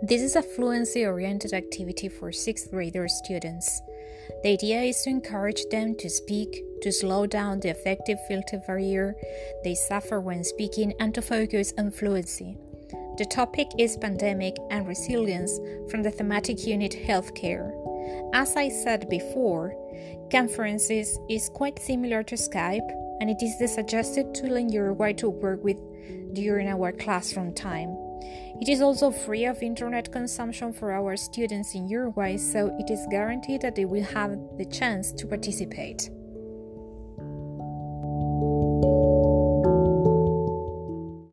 This is a fluency oriented activity for sixth grader students. The idea is to encourage them to speak, to slow down the affective filter barrier they suffer when speaking, and to focus on fluency. The topic is pandemic and resilience from the thematic unit healthcare. As I said before, conferences is quite similar to Skype and it is the suggested tool in Uruguay to work with during our classroom time. It is also free of internet consumption for our students in Uruguay, so it is guaranteed that they will have the chance to participate.